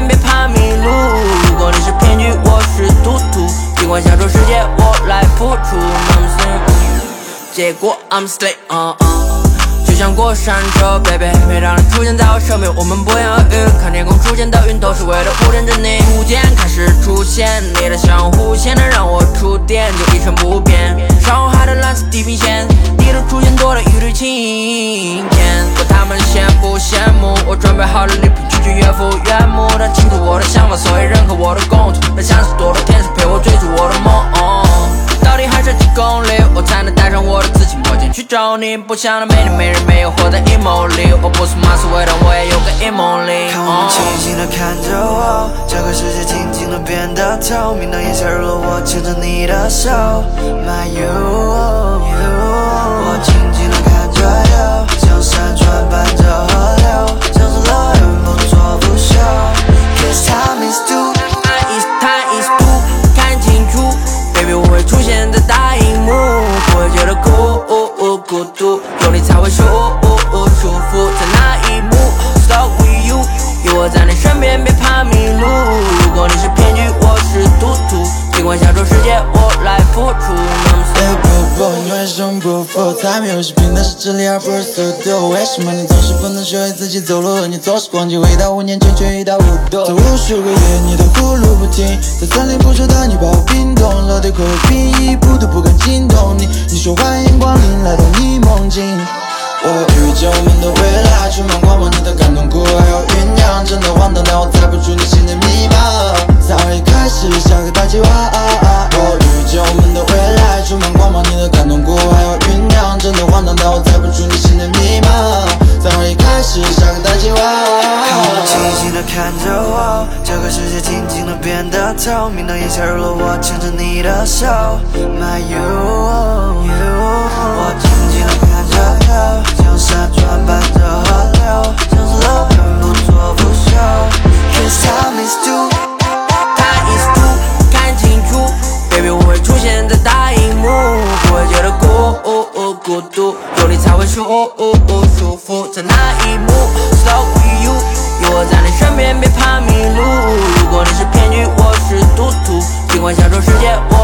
别怕迷路。如果你是骗局，我是赌徒，尽管享受世界，我来付出。结果 I'm stay on。就像过山车，baby，每当你出现在我身边，我们不言而喻。看天空出现的云，都是为了铺垫着你。逐渐开始出现，你的相互线能让我触电，就一成不变。上海的蓝色地平线，你的出现多了一缕晴天。管他们羡不羡慕，我准备好了礼品，拒绝岳父岳母。他清楚我的想法，所以认可我的工作。那像是多了天使陪我追逐我的梦。到底还剩几公里，我才能带上我的自己墨镜去找你？不想的美女没人没有活在阴谋里，我不是马思唯，但我也有个阴谋力。看我们清醒的看着我，这个世界静静的变得透明。当夜下入了，我牵着你的手，My you，我静静的孤孤独，有你才会舒不不，你为什么不服？猜谜游戏拼的是智力而不是速度。为什么你总是不能学会自己走路？你总是忘记回到五年前却一塌糊涂。这无数个夜，你的呼噜不停，在森林捕捉的你把我冰冻，落地口冰一步都不敢惊动你。你说欢迎光临，来到你梦境。我遇见我们的未来，充满光芒，你的感动库还要酝酿，真的荒唐，但我猜不出你心的密码。早已开始下个大计划。我遇见我们看着我，这个世界静静的变得透明。当夜下入了，我牵着你的手，My you，我静静的看着 you，像山川伴着河流，像是乐园不做不休。Cause time is two，time is to 看清楚，baby 我会出现在大荧幕，不会觉得孤孤独，有你才会舒舒服。在那一幕，Stop with you，我在你身边，别怕迷路。如果你是骗局，我是赌徒，尽管享受世界，我。